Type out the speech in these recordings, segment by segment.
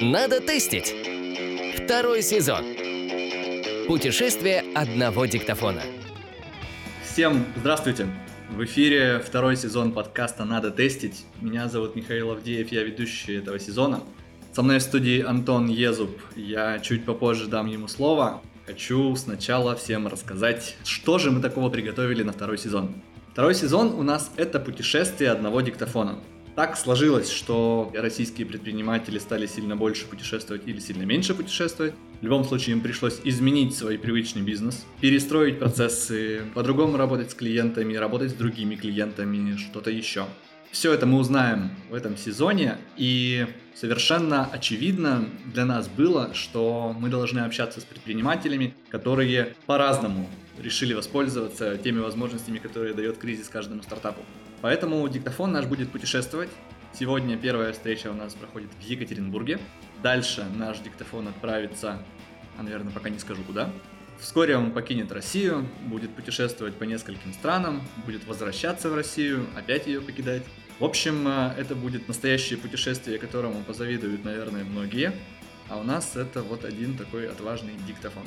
Надо тестить. Второй сезон. Путешествие одного диктофона. Всем здравствуйте! В эфире второй сезон подкаста «Надо тестить». Меня зовут Михаил Авдеев, я ведущий этого сезона. Со мной в студии Антон Езуб. Я чуть попозже дам ему слово. Хочу сначала всем рассказать, что же мы такого приготовили на второй сезон. Второй сезон у нас это путешествие одного диктофона. Так сложилось, что российские предприниматели стали сильно больше путешествовать или сильно меньше путешествовать. В любом случае им пришлось изменить свой привычный бизнес, перестроить процессы, по-другому работать с клиентами, работать с другими клиентами, что-то еще. Все это мы узнаем в этом сезоне, и совершенно очевидно для нас было, что мы должны общаться с предпринимателями, которые по-разному решили воспользоваться теми возможностями, которые дает кризис каждому стартапу. Поэтому диктофон наш будет путешествовать. Сегодня первая встреча у нас проходит в Екатеринбурге. Дальше наш диктофон отправится, а, наверное, пока не скажу куда. Вскоре он покинет Россию, будет путешествовать по нескольким странам, будет возвращаться в Россию, опять ее покидать. В общем, э, это будет настоящее путешествие, которому позавидуют, наверное, многие. А у нас это вот один такой отважный диктофон.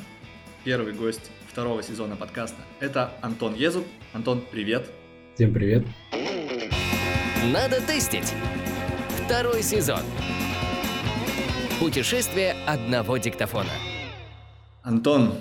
Первый гость второго сезона подкаста – это Антон Езуб. Антон, привет! Всем привет! Надо тестить. Второй сезон. Путешествие одного диктофона. Антон,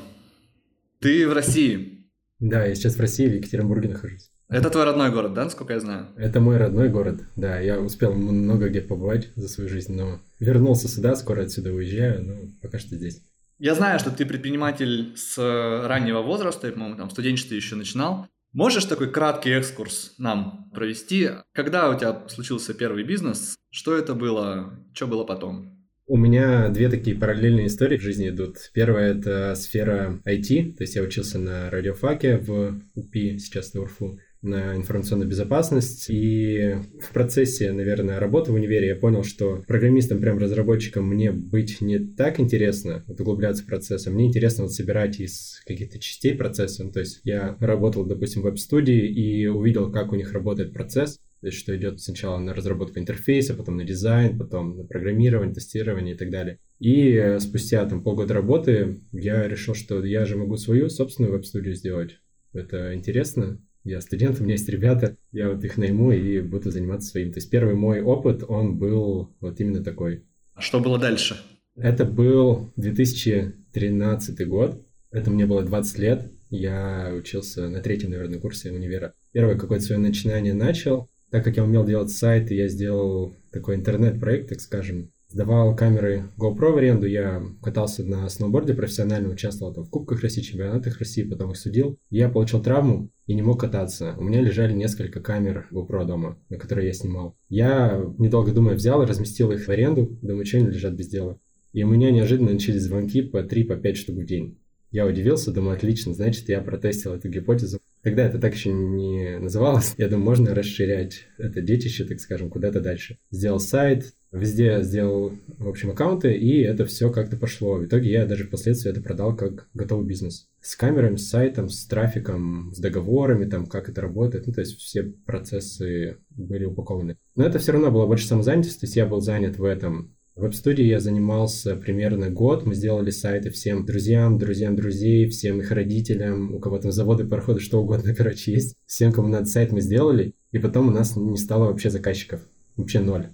ты в России. Да, я сейчас в России, в Екатеринбурге нахожусь. Это твой родной город, да, насколько я знаю? Это мой родной город, да. Я успел много где побывать за свою жизнь, но вернулся сюда, скоро отсюда уезжаю, но пока что здесь. Я знаю, что ты предприниматель с раннего возраста, по-моему, там в студенчестве еще начинал. Можешь такой краткий экскурс нам провести? Когда у тебя случился первый бизнес? Что это было? Что было потом? У меня две такие параллельные истории в жизни идут. Первая — это сфера IT, то есть я учился на радиофаке в УПИ, сейчас на УРФУ на информационную безопасность. И в процессе, наверное, работы в универе я понял, что программистом, прям разработчиком мне быть не так интересно, вот углубляться в процесс, а мне интересно вот собирать из каких-то частей процесса. Ну, то есть я работал, допустим, в веб-студии и увидел, как у них работает процесс, то есть что идет сначала на разработку интерфейса, потом на дизайн, потом на программирование, тестирование и так далее. И спустя там полгода работы я решил, что я же могу свою собственную веб-студию сделать. Это интересно, я студент, у меня есть ребята, я вот их найму и буду заниматься своим. То есть первый мой опыт, он был вот именно такой. А что было дальше? Это был 2013 год, это мне было 20 лет, я учился на третьем, наверное, курсе универа. Первое какое-то свое начинание начал, так как я умел делать сайты, я сделал такой интернет-проект, так скажем, сдавал камеры GoPro в аренду, я катался на сноуборде профессионально, участвовал там в Кубках России, чемпионатах России, потом их судил. Я получил травму и не мог кататься. У меня лежали несколько камер GoPro дома, на которые я снимал. Я, недолго думая, взял и разместил их в аренду, думаю, что они лежат без дела. И у меня неожиданно начались звонки по 3-5 по штук в день. Я удивился, думаю, отлично, значит, я протестил эту гипотезу. Тогда это так еще не называлось. Я думаю, можно расширять это детище, так скажем, куда-то дальше. Сделал сайт, Везде сделал, в общем, аккаунты, и это все как-то пошло. В итоге я даже впоследствии это продал как готовый бизнес. С камерами, с сайтом, с трафиком, с договорами, там, как это работает. Ну, то есть все процессы были упакованы. Но это все равно было больше самозанятость, то есть я был занят в этом. В веб-студии я занимался примерно год. Мы сделали сайты всем друзьям, друзьям друзей, всем их родителям, у кого там заводы, пароходы, что угодно, короче, есть. Всем, кому надо сайт, мы сделали. И потом у нас не стало вообще заказчиков. Вообще ноль.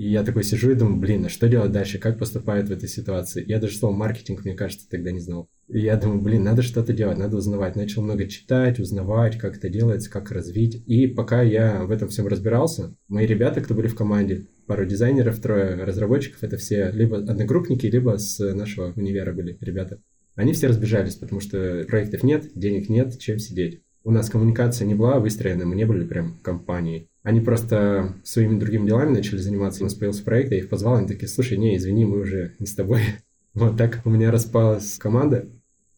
И я такой сижу и думаю, блин, а что делать дальше, как поступают в этой ситуации? Я даже слово маркетинг, мне кажется, тогда не знал. И я думаю, блин, надо что-то делать, надо узнавать. Начал много читать, узнавать, как это делается, как развить. И пока я в этом всем разбирался, мои ребята, кто были в команде, пару дизайнеров, трое разработчиков, это все либо одногруппники, либо с нашего универа были ребята. Они все разбежались, потому что проектов нет, денег нет, чем сидеть. У нас коммуникация не была выстроена, мы не были прям компанией. Они просто своими другими делами начали заниматься. У нас появился проект, я их позвал, они такие, слушай, не, извини, мы уже не с тобой. Вот так у меня распалась команда.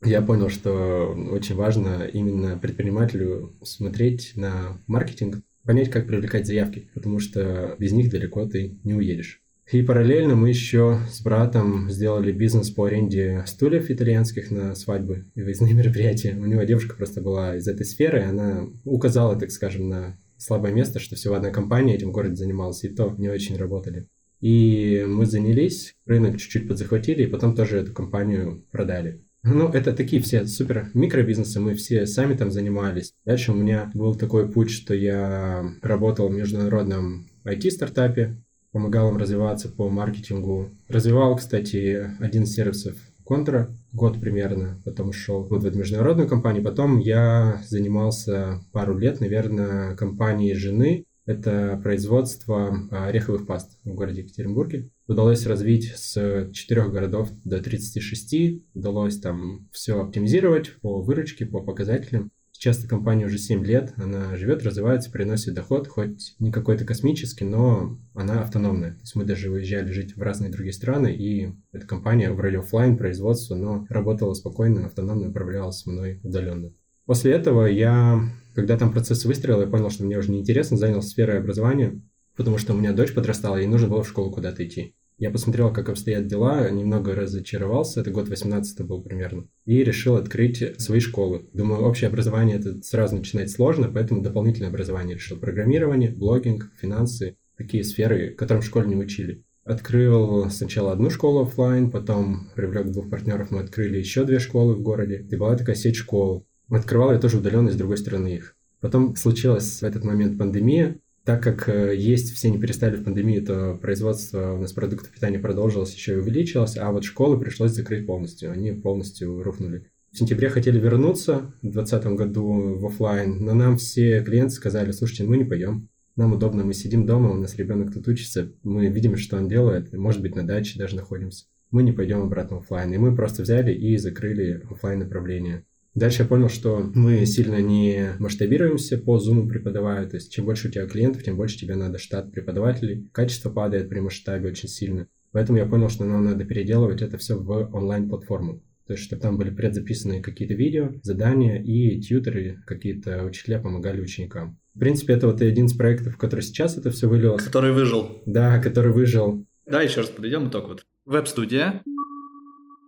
Я понял, что очень важно именно предпринимателю смотреть на маркетинг, понять, как привлекать заявки, потому что без них далеко ты не уедешь. И параллельно мы еще с братом сделали бизнес по аренде стульев итальянских на свадьбы и выездные мероприятия. У него девушка просто была из этой сферы, и она указала, так скажем, на слабое место, что всего одна компания этим городе занималась, и то не очень работали. И мы занялись, рынок чуть-чуть подзахватили, и потом тоже эту компанию продали. Ну, это такие все супер микробизнесы, мы все сами там занимались. Дальше у меня был такой путь, что я работал в международном IT-стартапе, помогал им развиваться по маркетингу. Развивал, кстати, один из сервисов Контра год примерно, потом ушел вот в эту международную компанию. Потом я занимался пару лет, наверное, компанией жены. Это производство ореховых паст в городе Екатеринбурге. Удалось развить с четырех городов до 36. Удалось там все оптимизировать по выручке, по показателям. Эта компания уже 7 лет, она живет, развивается, приносит доход, хоть не какой-то космический, но она автономная. То есть мы даже выезжали жить в разные другие страны, и эта компания вроде офлайн производства, но работала спокойно, автономно, управлялась мной удаленно. После этого я, когда там процесс выстрела, я понял, что мне уже неинтересно, занял сферой образования, потому что у меня дочь подрастала, ей нужно было в школу куда-то идти. Я посмотрел, как обстоят дела, немного разочаровался, это год 18 был примерно, и решил открыть свои школы. Думаю, общее образование это сразу начинать сложно, поэтому дополнительное образование решил. Программирование, блогинг, финансы, такие сферы, которым в школе не учили. Открыл сначала одну школу офлайн, потом привлек двух партнеров, мы открыли еще две школы в городе. И была такая сеть школ. Открывал я тоже удаленно с другой стороны их. Потом случилась в этот момент пандемия, так как э, есть все не перестали в пандемию, то производство у нас продуктов питания продолжилось, еще и увеличилось, а вот школы пришлось закрыть полностью, они полностью рухнули. В сентябре хотели вернуться в 2020 году в офлайн, но нам все клиенты сказали, слушайте, мы не пойдем, нам удобно, мы сидим дома, у нас ребенок тут учится, мы видим, что он делает, может быть, на даче даже находимся. Мы не пойдем обратно в офлайн. И мы просто взяли и закрыли офлайн направление. Дальше я понял, что мы сильно не масштабируемся по Zoom преподавая, то есть чем больше у тебя клиентов, тем больше тебе надо штат преподавателей, качество падает при масштабе очень сильно. Поэтому я понял, что нам надо переделывать это все в онлайн-платформу. То есть, чтобы там были предзаписанные какие-то видео, задания и тьютеры, какие-то учителя помогали ученикам. В принципе, это вот один из проектов, который сейчас это все вылилось. Который выжил. Да, который выжил. Давай еще раз подведем итог. Вот. Веб-студия,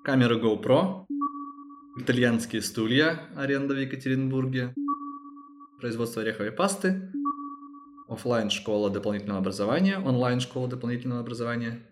камера GoPro, итальянские стулья, аренда в Екатеринбурге, производство ореховой пасты, офлайн школа дополнительного образования, онлайн школа дополнительного образования.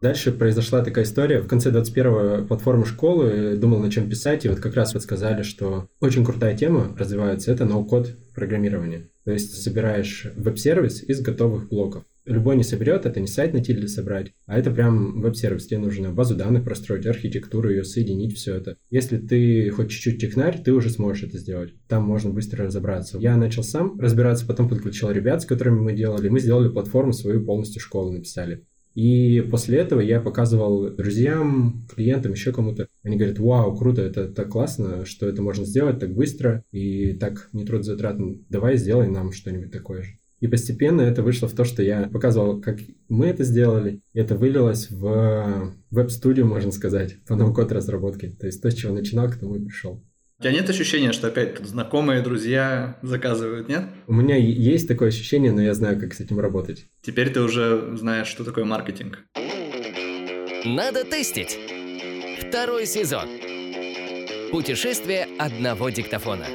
Дальше произошла такая история. В конце 21-го платформы школы думал, на чем писать, и вот как раз подсказали, что очень крутая тема развивается, это ноу-код программирование. То есть собираешь веб-сервис из готовых блоков любой не соберет, это не сайт на тильде собрать, а это прям веб-сервис. Тебе нужно базу данных простроить, архитектуру ее соединить, все это. Если ты хоть чуть-чуть технарь, ты уже сможешь это сделать. Там можно быстро разобраться. Я начал сам разбираться, потом подключил ребят, с которыми мы делали. Мы сделали платформу свою полностью школу написали. И после этого я показывал друзьям, клиентам, еще кому-то. Они говорят, вау, круто, это так классно, что это можно сделать так быстро и так нетрудозатратно. Давай сделай нам что-нибудь такое же. И постепенно это вышло в то, что я показывал, как мы это сделали. И это вылилось в веб-студию, можно сказать, по ноу-код разработке. То есть то, с чего начинал, к тому и пришел. У тебя нет ощущения, что опять тут знакомые, друзья заказывают, нет? У меня есть такое ощущение, но я знаю, как с этим работать. Теперь ты уже знаешь, что такое маркетинг. Надо тестить. Второй сезон. Путешествие одного диктофона.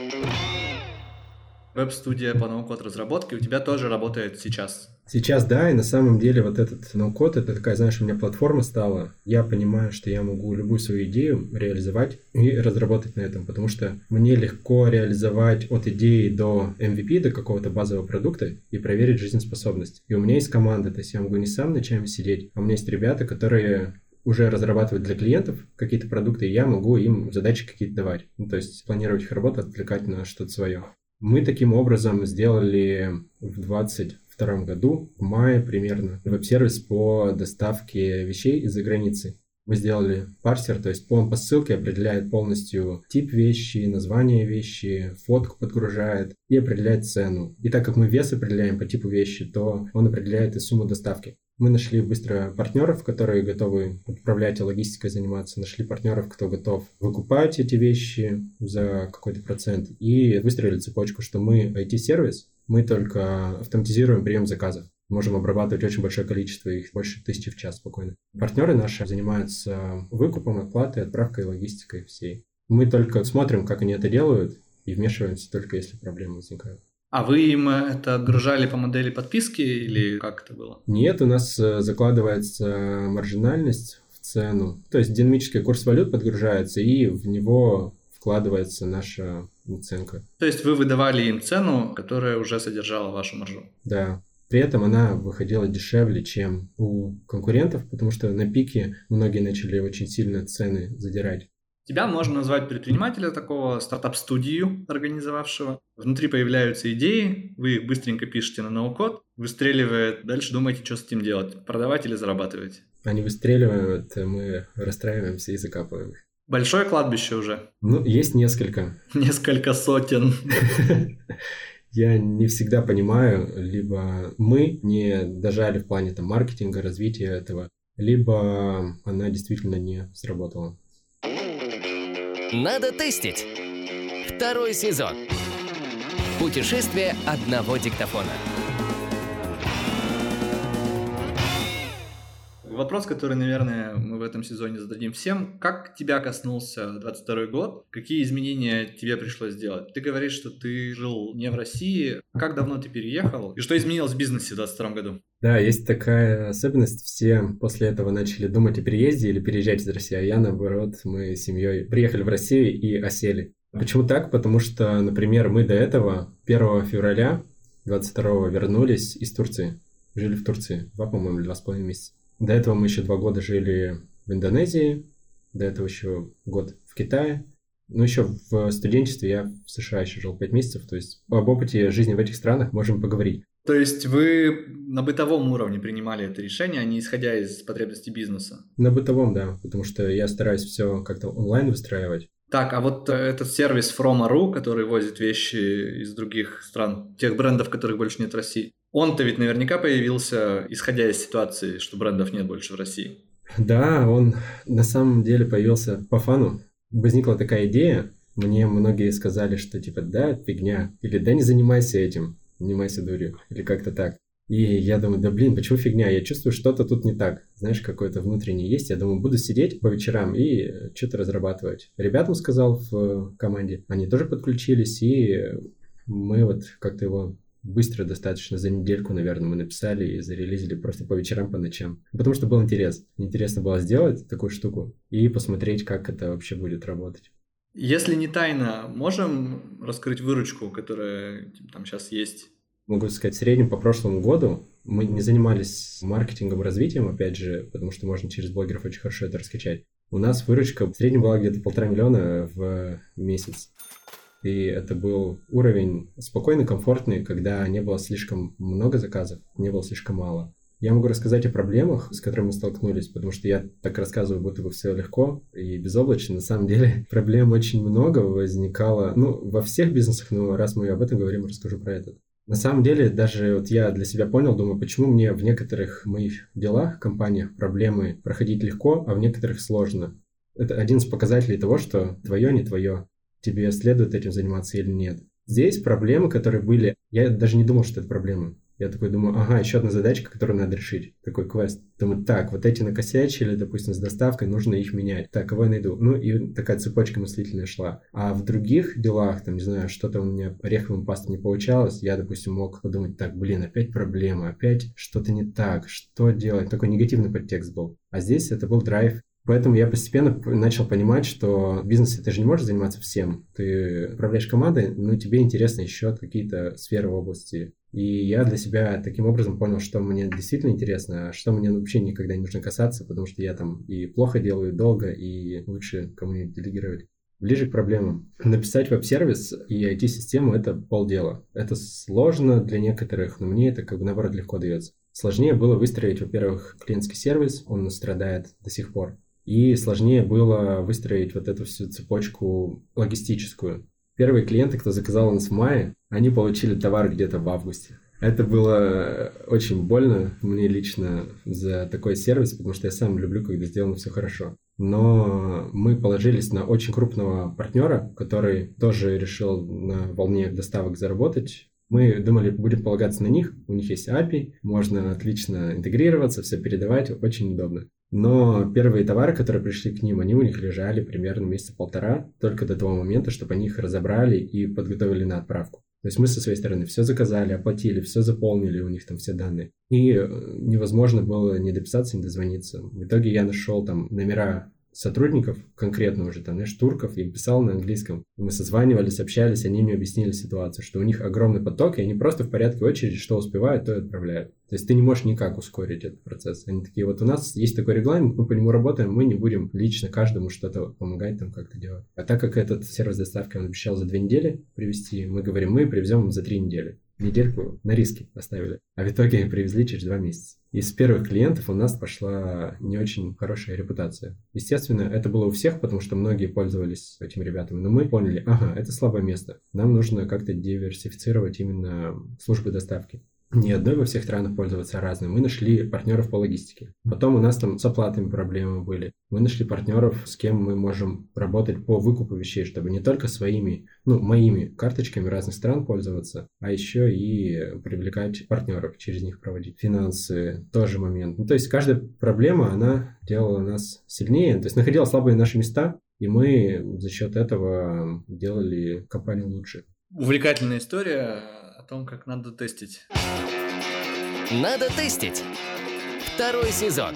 Веб-студия по ноу-код разработке у тебя тоже работает сейчас. Сейчас да, и на самом деле вот этот ноу-код, это такая, знаешь, у меня платформа стала. Я понимаю, что я могу любую свою идею реализовать и разработать на этом, потому что мне легко реализовать от идеи до MVP, до какого-то базового продукта и проверить жизнеспособность. И у меня есть команда, то есть я могу не сам ночами сидеть, а у меня есть ребята, которые уже разрабатывать для клиентов какие-то продукты, и я могу им задачи какие-то давать. Ну, то есть планировать их работу, отвлекать на что-то свое. Мы таким образом сделали в 2022 году, в мае примерно, веб-сервис по доставке вещей из-за границы. Мы сделали парсер, то есть он по ссылке определяет полностью тип вещи, название вещи, фотку подгружает и определяет цену. И так как мы вес определяем по типу вещи, то он определяет и сумму доставки. Мы нашли быстро партнеров, которые готовы отправлять и логистикой заниматься. Нашли партнеров, кто готов выкупать эти вещи за какой-то процент. И выстроили цепочку, что мы IT-сервис, мы только автоматизируем прием заказов. Можем обрабатывать очень большое количество, их больше тысячи в час спокойно. Партнеры наши занимаются выкупом, отплатой, отправкой, логистикой всей. Мы только смотрим, как они это делают, и вмешиваемся только если проблемы возникают. А вы им это отгружали по модели подписки или как это было? Нет, у нас э, закладывается маржинальность в цену. То есть динамический курс валют подгружается, и в него вкладывается наша наценка. То есть вы выдавали им цену, которая уже содержала вашу маржу? Да. При этом она выходила дешевле, чем у конкурентов, потому что на пике многие начали очень сильно цены задирать. Тебя можно назвать предпринимателя такого, стартап-студию организовавшего. Внутри появляются идеи, вы их быстренько пишете на ноу-код, выстреливает, дальше думаете, что с этим делать, продавать или зарабатывать. Они выстреливают, мы расстраиваемся и закапываем их. Большое кладбище уже? Ну, есть несколько. Несколько сотен. Я не всегда понимаю, либо мы не дожали в плане там, маркетинга, развития этого, либо она действительно не сработала. Надо тестить. Второй сезон. Путешествие одного диктофона. Вопрос, который, наверное, мы в этом сезоне зададим всем. Как тебя коснулся 22 год? Какие изменения тебе пришлось сделать? Ты говоришь, что ты жил не в России. Как давно ты переехал? И что изменилось в бизнесе в 22 году? Да, есть такая особенность. Все после этого начали думать о переезде или переезжать из России, а я, наоборот, мы с семьей приехали в Россию и осели. Почему так? Потому что, например, мы до этого 1 февраля 22 вернулись из Турции. Жили в Турции два, по-моему, два с половиной месяца. До этого мы еще два года жили в Индонезии, до этого еще год в Китае. Ну, еще в студенчестве я в США еще жил пять месяцев, то есть об опыте жизни в этих странах можем поговорить. То есть вы на бытовом уровне принимали это решение, а не исходя из потребностей бизнеса? На бытовом, да, потому что я стараюсь все как-то онлайн выстраивать. Так, а вот этот сервис From.ru, который возит вещи из других стран, тех брендов, которых больше нет в России, он-то ведь наверняка появился, исходя из ситуации, что брендов нет больше в России. Да, он на самом деле появился по фану. Возникла такая идея, мне многие сказали, что типа да, фигня, или да не занимайся этим, занимайся дурью, или как-то так. И я думаю, да блин, почему фигня? Я чувствую, что-то тут не так. Знаешь, какое-то внутреннее есть. Я думаю, буду сидеть по вечерам и что-то разрабатывать. Ребятам сказал в команде, они тоже подключились, и мы вот как-то его быстро достаточно, за недельку, наверное, мы написали и зарелизили просто по вечерам, по ночам. Потому что был интерес. Интересно было сделать такую штуку и посмотреть, как это вообще будет работать. Если не тайна, можем раскрыть выручку, которая там сейчас есть? Могу сказать, в среднем по прошлому году мы не занимались маркетингом развитием, опять же, потому что можно через блогеров очень хорошо это раскачать. У нас выручка в среднем была где-то полтора миллиона в месяц. И это был уровень спокойный, комфортный, когда не было слишком много заказов, не было слишком мало. Я могу рассказать о проблемах, с которыми мы столкнулись, потому что я так рассказываю, будто бы все легко и безоблачно. На самом деле проблем очень много возникало, ну, во всех бизнесах, но раз мы об этом говорим, расскажу про этот. На самом деле, даже вот я для себя понял, думаю, почему мне в некоторых моих делах, компаниях проблемы проходить легко, а в некоторых сложно. Это один из показателей того, что твое не твое тебе следует этим заниматься или нет. Здесь проблемы, которые были, я даже не думал, что это проблемы. Я такой думаю, ага, еще одна задачка, которую надо решить. Такой квест. Думаю, так, вот эти накосячили, допустим, с доставкой, нужно их менять. Так, кого я найду? Ну, и такая цепочка мыслительная шла. А в других делах, там, не знаю, что-то у меня ореховым пастом не получалось, я, допустим, мог подумать, так, блин, опять проблема, опять что-то не так, что делать? Такой негативный подтекст был. А здесь это был драйв Поэтому я постепенно начал понимать, что в бизнесе ты же не можешь заниматься всем. Ты управляешь командой, но тебе интересно еще какие-то сферы в области. И я для себя таким образом понял, что мне действительно интересно, а что мне вообще никогда не нужно касаться, потому что я там и плохо делаю, долго, и лучше кому-нибудь делегировать. Ближе к проблемам. Написать веб-сервис и IT-систему – это полдела. Это сложно для некоторых, но мне это как бы наоборот легко дается. Сложнее было выстроить, во-первых, клиентский сервис, он страдает до сих пор и сложнее было выстроить вот эту всю цепочку логистическую. Первые клиенты, кто заказал нас в мае, они получили товар где-то в августе. Это было очень больно мне лично за такой сервис, потому что я сам люблю, когда сделано все хорошо. Но мы положились на очень крупного партнера, который тоже решил на волне доставок заработать. Мы думали, будем полагаться на них. У них есть API, можно отлично интегрироваться, все передавать, очень удобно. Но первые товары, которые пришли к ним, они у них лежали примерно месяца полтора, только до того момента, чтобы они их разобрали и подготовили на отправку. То есть мы со своей стороны все заказали, оплатили, все заполнили, у них там все данные. И э, невозможно было не дописаться, не дозвониться. В итоге я нашел там номера сотрудников, конкретно уже там, знаешь, турков, им писал на английском. Мы созванивались, общались, они мне объяснили ситуацию, что у них огромный поток, и они просто в порядке очереди, что успевают, то и отправляют. То есть ты не можешь никак ускорить этот процесс. Они такие, вот у нас есть такой регламент, мы по нему работаем, мы не будем лично каждому что-то помогать там как-то делать. А так как этот сервис доставки он обещал за две недели привезти, мы говорим, мы привезем им за три недели недельку на риски оставили. А в итоге привезли через два месяца. Из первых клиентов у нас пошла не очень хорошая репутация. Естественно, это было у всех, потому что многие пользовались этими ребятами. Но мы поняли, ага, это слабое место. Нам нужно как-то диверсифицировать именно службы доставки не одной во всех странах пользоваться, а разной. Мы нашли партнеров по логистике. Потом у нас там с оплатами проблемы были. Мы нашли партнеров, с кем мы можем работать по выкупу вещей, чтобы не только своими, ну, моими карточками разных стран пользоваться, а еще и привлекать партнеров, через них проводить. Финансы, тоже момент. Ну, то есть каждая проблема, она делала нас сильнее, то есть находила слабые наши места, и мы за счет этого делали компанию лучше. Увлекательная история том, как надо тестить. Надо тестить. Второй сезон.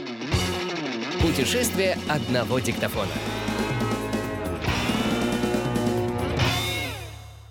Путешествие одного диктофона.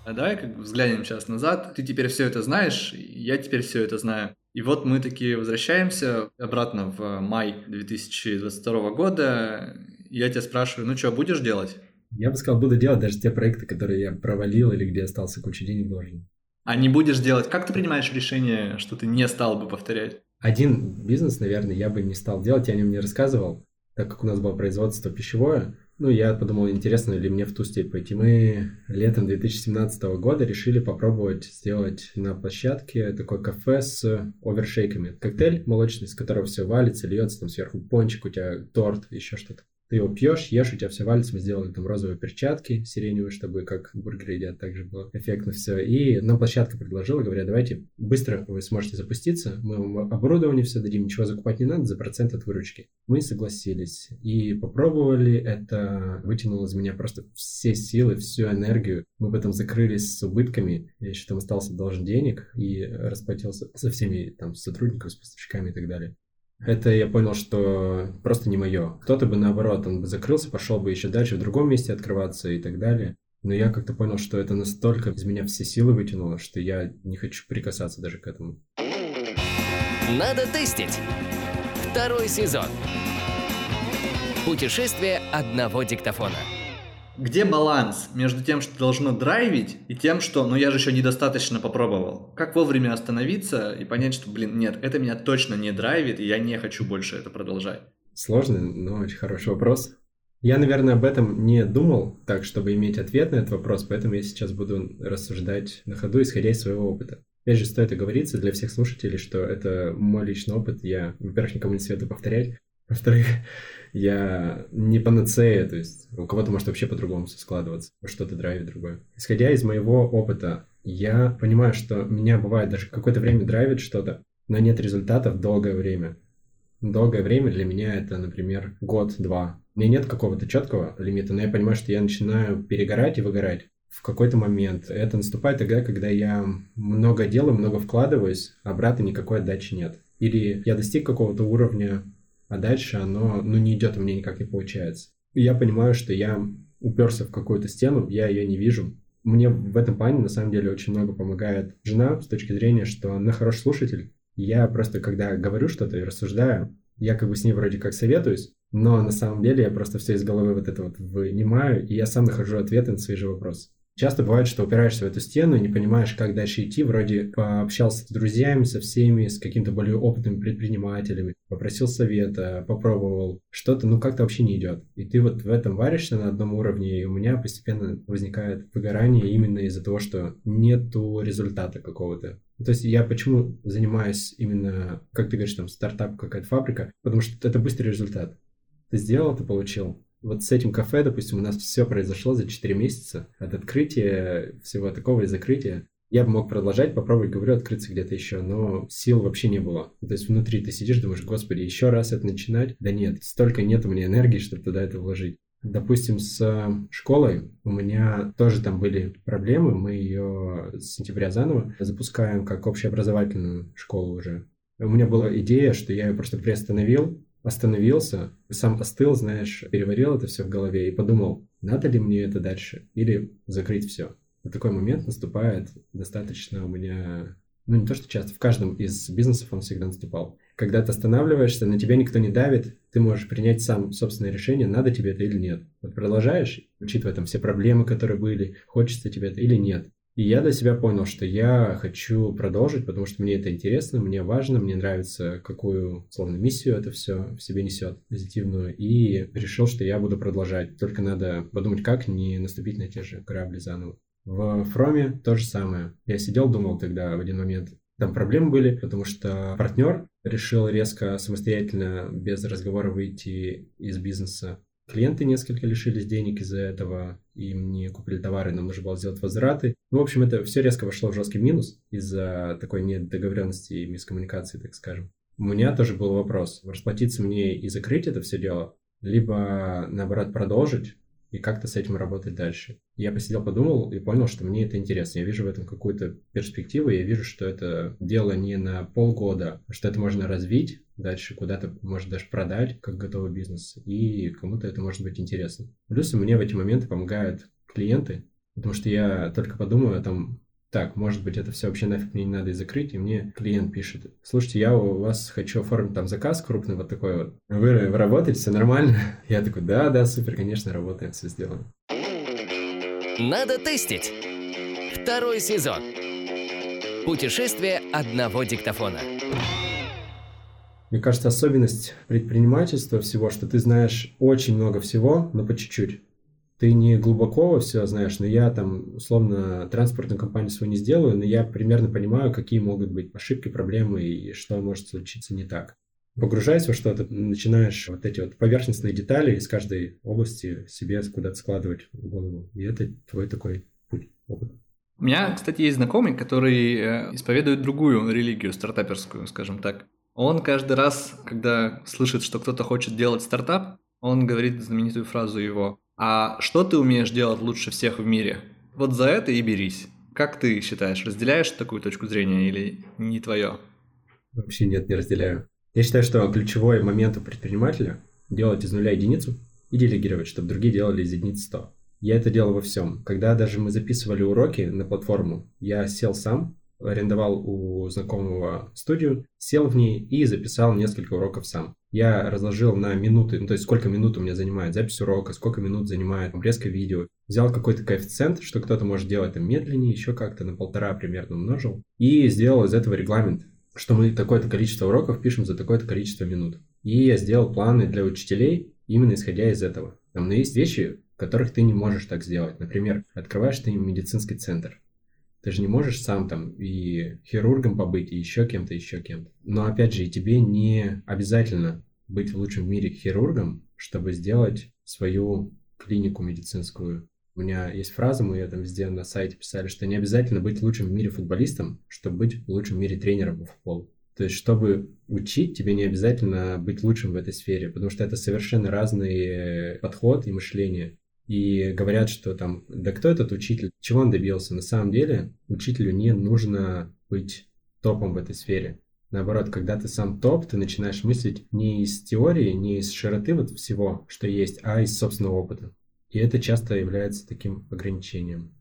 А давай как взглянем сейчас назад. Ты теперь все это знаешь, я теперь все это знаю. И вот мы такие возвращаемся обратно в май 2022 года. Я тебя спрашиваю, ну что, будешь делать? Я бы сказал, буду делать даже те проекты, которые я провалил или где остался куча денег должен а не будешь делать. Как ты принимаешь решение, что ты не стал бы повторять? Один бизнес, наверное, я бы не стал делать, я о нем не рассказывал, так как у нас было производство пищевое. Ну, я подумал, интересно ли мне в ту степь пойти. Мы летом 2017 года решили попробовать сделать на площадке такое кафе с овершейками. Коктейль молочный, с которого все валится, льется там сверху пончик, у тебя торт, еще что-то ты его пьешь, ешь, у тебя все валится, мы сделали там розовые перчатки сиреневые, чтобы как бургеры едят, также было эффектно все. И нам площадка предложила, говорят, давайте быстро вы сможете запуститься, мы вам оборудование все дадим, ничего закупать не надо за процент от выручки. Мы согласились и попробовали, это вытянуло из меня просто все силы, всю энергию. Мы потом закрылись с убытками, я еще там остался должен денег и расплатился со всеми там сотрудниками, с поставщиками и так далее это я понял, что просто не мое. Кто-то бы наоборот, он бы закрылся, пошел бы еще дальше в другом месте открываться и так далее. Но я как-то понял, что это настолько из меня все силы вытянуло, что я не хочу прикасаться даже к этому. Надо тестить. Второй сезон. Путешествие одного диктофона. Где баланс между тем, что должно драйвить, и тем, что, ну я же еще недостаточно попробовал? Как вовремя остановиться и понять, что, блин, нет, это меня точно не драйвит, и я не хочу больше это продолжать? Сложный, но очень хороший вопрос. Я, наверное, об этом не думал так, чтобы иметь ответ на этот вопрос, поэтому я сейчас буду рассуждать на ходу, исходя из своего опыта. Опять же, стоит оговориться для всех слушателей, что это мой личный опыт. Я, во-первых, никому не советую повторять. Во-вторых, я не панацея, то есть у кого-то может вообще по-другому все складываться, что-то драйвит другое. Исходя из моего опыта, я понимаю, что меня бывает даже какое-то время драйвит что-то, но нет результатов долгое время. Долгое время для меня это, например, год-два. У меня нет какого-то четкого лимита, но я понимаю, что я начинаю перегорать и выгорать в какой-то момент. Это наступает тогда, когда я много делаю, много вкладываюсь, а обратно никакой отдачи нет. Или я достиг какого-то уровня а дальше оно, ну, не идет, у меня никак не получается. Я понимаю, что я уперся в какую-то стену, я ее не вижу. Мне в этом плане, на самом деле, очень много помогает жена с точки зрения, что она хороший слушатель. Я просто, когда говорю что-то и рассуждаю, я как бы с ней вроде как советуюсь, но на самом деле я просто все из головы вот это вот вынимаю, и я сам нахожу ответы на свои же вопросы. Часто бывает, что упираешься в эту стену и не понимаешь, как дальше идти. Вроде пообщался с друзьями, со всеми, с какими-то более опытными предпринимателями, попросил совета, попробовал. Что-то, ну, как-то вообще не идет. И ты вот в этом варишься на одном уровне, и у меня постепенно возникает выгорание именно из-за того, что нету результата какого-то. То есть я почему занимаюсь именно, как ты говоришь, там, стартап, какая-то фабрика, потому что это быстрый результат. Ты сделал, ты получил вот с этим кафе, допустим, у нас все произошло за 4 месяца. От открытия всего такого и закрытия. Я бы мог продолжать, попробовать, говорю, открыться где-то еще, но сил вообще не было. То есть внутри ты сидишь, думаешь, господи, еще раз это начинать? Да нет, столько нет у меня энергии, чтобы туда это вложить. Допустим, с школой у меня тоже там были проблемы. Мы ее с сентября заново запускаем как общеобразовательную школу уже. У меня была идея, что я ее просто приостановил, остановился, сам остыл, знаешь, переварил это все в голове и подумал, надо ли мне это дальше или закрыть все. Вот такой момент наступает достаточно у меня, ну не то что часто, в каждом из бизнесов он всегда наступал. Когда ты останавливаешься, на тебя никто не давит, ты можешь принять сам собственное решение, надо тебе это или нет. Вот продолжаешь, учитывая там все проблемы, которые были, хочется тебе это или нет. И я для себя понял, что я хочу продолжить, потому что мне это интересно, мне важно, мне нравится, какую, словно, миссию это все в себе несет, позитивную. И решил, что я буду продолжать. Только надо подумать, как не наступить на те же грабли заново. В Фроме то же самое. Я сидел, думал тогда в один момент, там проблемы были, потому что партнер решил резко самостоятельно, без разговора выйти из бизнеса. Клиенты несколько лишились денег из-за этого, им не купили товары, нам нужно было сделать возвраты. Ну, в общем, это все резко вошло в жесткий минус из-за такой недоговоренности и мискоммуникации, так скажем. У меня тоже был вопрос, расплатиться мне и закрыть это все дело, либо, наоборот, продолжить, и как-то с этим работать дальше. Я посидел, подумал и понял, что мне это интересно. Я вижу в этом какую-то перспективу, я вижу, что это дело не на полгода, что это можно развить дальше, куда-то, может, даже продать, как готовый бизнес, и кому-то это может быть интересно. Плюс мне в эти моменты помогают клиенты, потому что я только подумаю, там, так, может быть, это все вообще нафиг мне не надо и закрыть, и мне клиент пишет, слушайте, я у вас хочу оформить там заказ крупный вот такой вот. Вы, вы работаете, все нормально? Я такой, да, да, супер, конечно, работаем, все сделаем. Надо тестить. Второй сезон. Путешествие одного диктофона. Мне кажется, особенность предпринимательства всего, что ты знаешь очень много всего, но по чуть-чуть ты не глубоко все знаешь, но я там, условно, транспортную компанию свою не сделаю, но я примерно понимаю, какие могут быть ошибки, проблемы и что может случиться не так. Погружаясь во что-то, начинаешь вот эти вот поверхностные детали из каждой области себе куда-то складывать в голову. И это твой такой путь, опыт. У меня, кстати, есть знакомый, который э, исповедует другую религию, стартаперскую, скажем так. Он каждый раз, когда слышит, что кто-то хочет делать стартап, он говорит знаменитую фразу его а что ты умеешь делать лучше всех в мире? Вот за это и берись. Как ты считаешь, разделяешь такую точку зрения или не твое? Вообще нет, не разделяю. Я считаю, что ключевой момент у предпринимателя – делать из нуля единицу и делегировать, чтобы другие делали из единицы 100. Я это делал во всем. Когда даже мы записывали уроки на платформу, я сел сам, арендовал у знакомого студию, сел в ней и записал несколько уроков сам. Я разложил на минуты, ну, то есть сколько минут у меня занимает запись урока, сколько минут занимает обрезка видео. Взял какой-то коэффициент, что кто-то может делать там медленнее, еще как-то на полтора примерно умножил. И сделал из этого регламент, что мы такое-то количество уроков пишем за такое-то количество минут. И я сделал планы для учителей именно исходя из этого. Там, но есть вещи, которых ты не можешь так сделать. Например, открываешь ты медицинский центр. Ты же не можешь сам там и хирургом побыть, и еще кем-то, еще кем-то. Но опять же, и тебе не обязательно быть в лучшем в мире хирургом, чтобы сделать свою клинику медицинскую. У меня есть фраза, мы ее там везде на сайте писали, что не обязательно быть лучшим в мире футболистом, чтобы быть в лучшем в мире тренером по футболу. То есть, чтобы учить, тебе не обязательно быть лучшим в этой сфере, потому что это совершенно разный подход и мышление и говорят, что там, да кто этот учитель, чего он добился? На самом деле учителю не нужно быть топом в этой сфере. Наоборот, когда ты сам топ, ты начинаешь мыслить не из теории, не из широты вот всего, что есть, а из собственного опыта. И это часто является таким ограничением.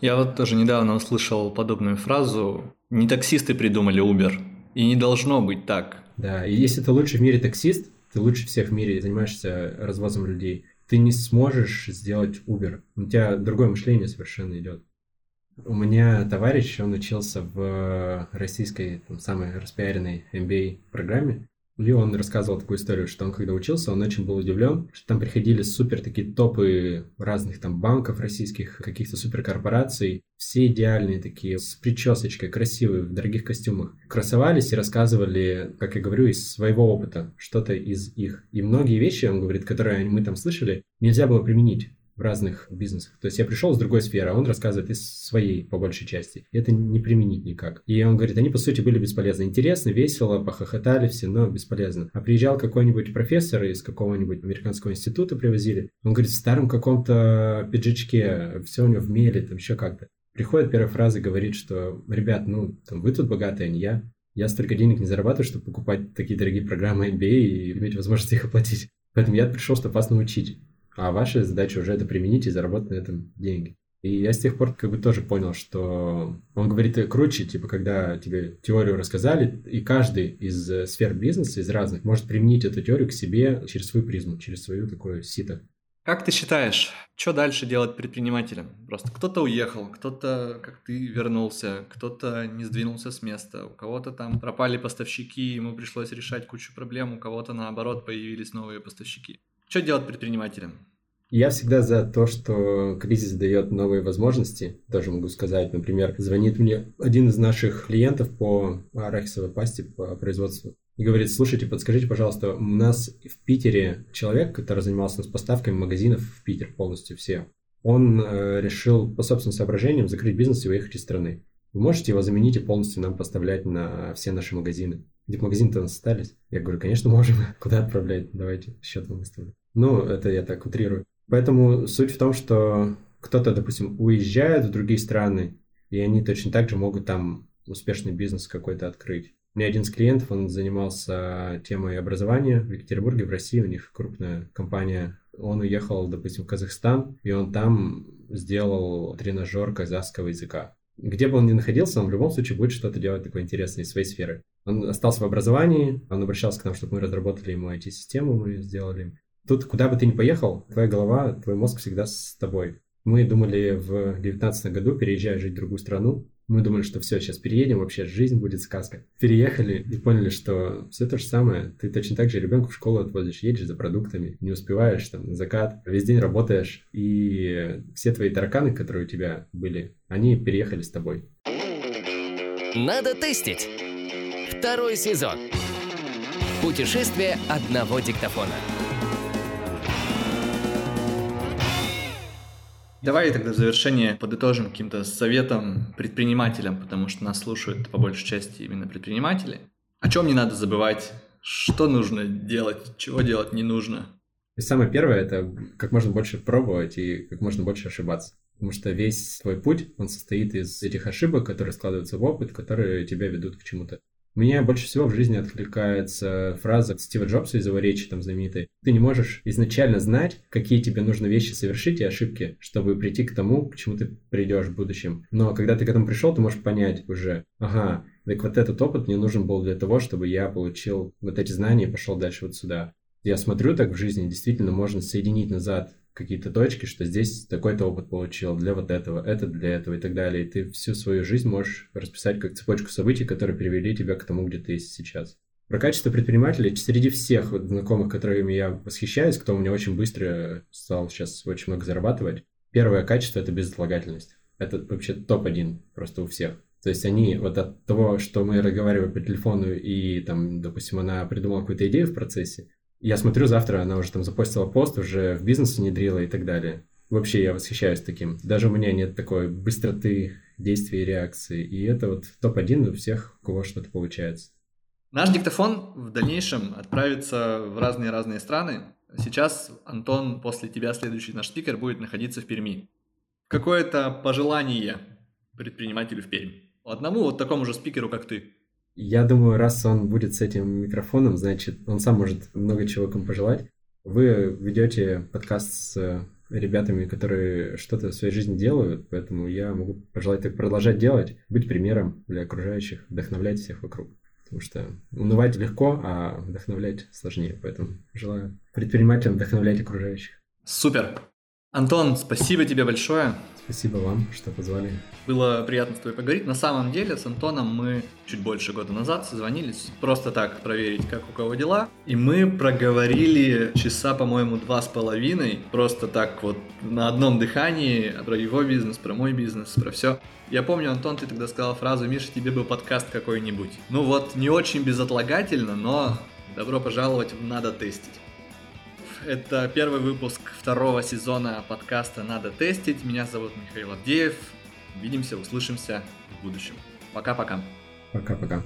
Я вот тоже недавно услышал подобную фразу «Не таксисты придумали Uber, и не должно быть так». Да, и если ты лучший в мире таксист, ты лучше всех в мире занимаешься развозом людей, ты не сможешь сделать Uber. У тебя другое мышление совершенно идет. У меня товарищ, он учился в российской, там, самой распиаренной MBA программе, и он рассказывал такую историю, что он когда учился, он очень был удивлен, что там приходили супер такие топы разных там банков российских, каких-то суперкорпораций, все идеальные такие, с причесочкой, красивые, в дорогих костюмах, красовались и рассказывали, как я говорю, из своего опыта, что-то из их. И многие вещи, он говорит, которые мы там слышали, нельзя было применить. В разных бизнесах. То есть я пришел с другой сферы, а он рассказывает из своей, по большей части. Это не применить никак. И он говорит, они, по сути, были бесполезны. Интересно, весело, похохотали все, но бесполезно. А приезжал какой-нибудь профессор из какого-нибудь американского института привозили. Он говорит, в старом каком-то пиджачке, все у него в меле, там еще как-то. Приходит первая фраза, говорит, что, ребят, ну, там, вы тут богатые, а не я. Я столько денег не зарабатываю, чтобы покупать такие дорогие программы MBA и иметь возможность их оплатить. Поэтому я пришел, чтобы вас научить. А ваша задача уже это применить и заработать на этом деньги. И я с тех пор как бы тоже понял, что он говорит круче, типа, когда тебе теорию рассказали, и каждый из э, сфер бизнеса, из разных, может применить эту теорию к себе через свою призму, через свою такое сито. Как ты считаешь, что дальше делать предпринимателям? Просто кто-то уехал, кто-то, как ты, вернулся, кто-то не сдвинулся с места, у кого-то там пропали поставщики, ему пришлось решать кучу проблем, у кого-то, наоборот, появились новые поставщики. Что делать предпринимателям? Я всегда за то, что кризис дает новые возможности. Тоже могу сказать, например, звонит мне один из наших клиентов по арахисовой пасте по производству и говорит, слушайте, подскажите, пожалуйста, у нас в Питере человек, который занимался нас поставками магазинов в Питер полностью все, он э, решил по собственным соображениям закрыть бизнес и уехать из страны. Вы можете его заменить и полностью нам поставлять на все наши магазины? Где магазины-то у нас остались? Я говорю, конечно, можем. Куда отправлять? Давайте счет вам выставлю. Ну, это я так утрирую. Поэтому суть в том, что кто-то, допустим, уезжает в другие страны, и они точно так же могут там успешный бизнес какой-то открыть. У меня один из клиентов, он занимался темой образования в Екатеринбурге, в России, у них крупная компания. Он уехал, допустим, в Казахстан, и он там сделал тренажер казахского языка. Где бы он ни находился, он в любом случае будет что-то делать такое интересное из своей сферы. Он остался в образовании, он обращался к нам, чтобы мы разработали ему IT-систему, мы сделали. Тут, куда бы ты ни поехал, твоя голова, твой мозг всегда с тобой. Мы думали в 2019 году, переезжая жить в другую страну, мы думали, что все, сейчас переедем, вообще жизнь будет сказка. Переехали и поняли, что все то же самое. Ты точно так же ребенку в школу отвозишь, едешь за продуктами, не успеваешь там на закат, весь день работаешь, и все твои тараканы, которые у тебя были, они переехали с тобой. Надо тестить. Второй сезон. Путешествие одного диктофона. Давай тогда в завершение подытожим каким-то советом предпринимателям, потому что нас слушают по большей части именно предприниматели. О чем не надо забывать, что нужно делать, чего делать не нужно. И самое первое – это как можно больше пробовать и как можно больше ошибаться. Потому что весь твой путь, он состоит из этих ошибок, которые складываются в опыт, которые тебя ведут к чему-то. Мне больше всего в жизни откликается фраза Стива Джобса из его речи там знаменитой. Ты не можешь изначально знать, какие тебе нужно вещи совершить и ошибки, чтобы прийти к тому, к чему ты придешь в будущем. Но когда ты к этому пришел, ты можешь понять уже, ага, так вот этот опыт мне нужен был для того, чтобы я получил вот эти знания и пошел дальше вот сюда. Я смотрю так в жизни, действительно можно соединить назад какие-то точки, что здесь такой-то опыт получил для вот этого, это для этого и так далее. И ты всю свою жизнь можешь расписать как цепочку событий, которые привели тебя к тому, где ты есть сейчас. Про качество предпринимателя среди всех вот знакомых, которыми я восхищаюсь, кто у меня очень быстро стал сейчас очень много зарабатывать, первое качество – это безотлагательность. Это вообще топ-1 просто у всех. То есть они вот от того, что мы разговариваем по телефону и там, допустим, она придумала какую-то идею в процессе, я смотрю, завтра она уже там запостила пост, уже в бизнес внедрила и так далее. Вообще я восхищаюсь таким. Даже у меня нет такой быстроты действий и реакции. И это вот топ-1 у всех, у кого что-то получается. Наш диктофон в дальнейшем отправится в разные-разные страны. Сейчас, Антон, после тебя следующий наш спикер будет находиться в Перми. Какое-то пожелание предпринимателю в Перми? Одному вот такому же спикеру, как ты. Я думаю, раз он будет с этим микрофоном, значит, он сам может много чего кому пожелать. Вы ведете подкаст с ребятами, которые что-то в своей жизни делают, поэтому я могу пожелать так продолжать делать, быть примером для окружающих, вдохновлять всех вокруг. Потому что унывать легко, а вдохновлять сложнее. Поэтому желаю предпринимателям вдохновлять окружающих. Супер! Антон, спасибо тебе большое. Спасибо вам, что позвали. Было приятно с тобой поговорить. На самом деле с Антоном мы чуть больше года назад созвонились, просто так проверить, как у кого дела. И мы проговорили часа, по-моему, два с половиной, просто так вот на одном дыхании про его бизнес, про мой бизнес, про все. Я помню, Антон, ты тогда сказал фразу, Миша, тебе бы подкаст какой-нибудь. Ну вот, не очень безотлагательно, но добро пожаловать в «Надо тестить». Это первый выпуск второго сезона подкаста «Надо тестить». Меня зовут Михаил Авдеев. Увидимся, услышимся в будущем. Пока-пока. Пока-пока.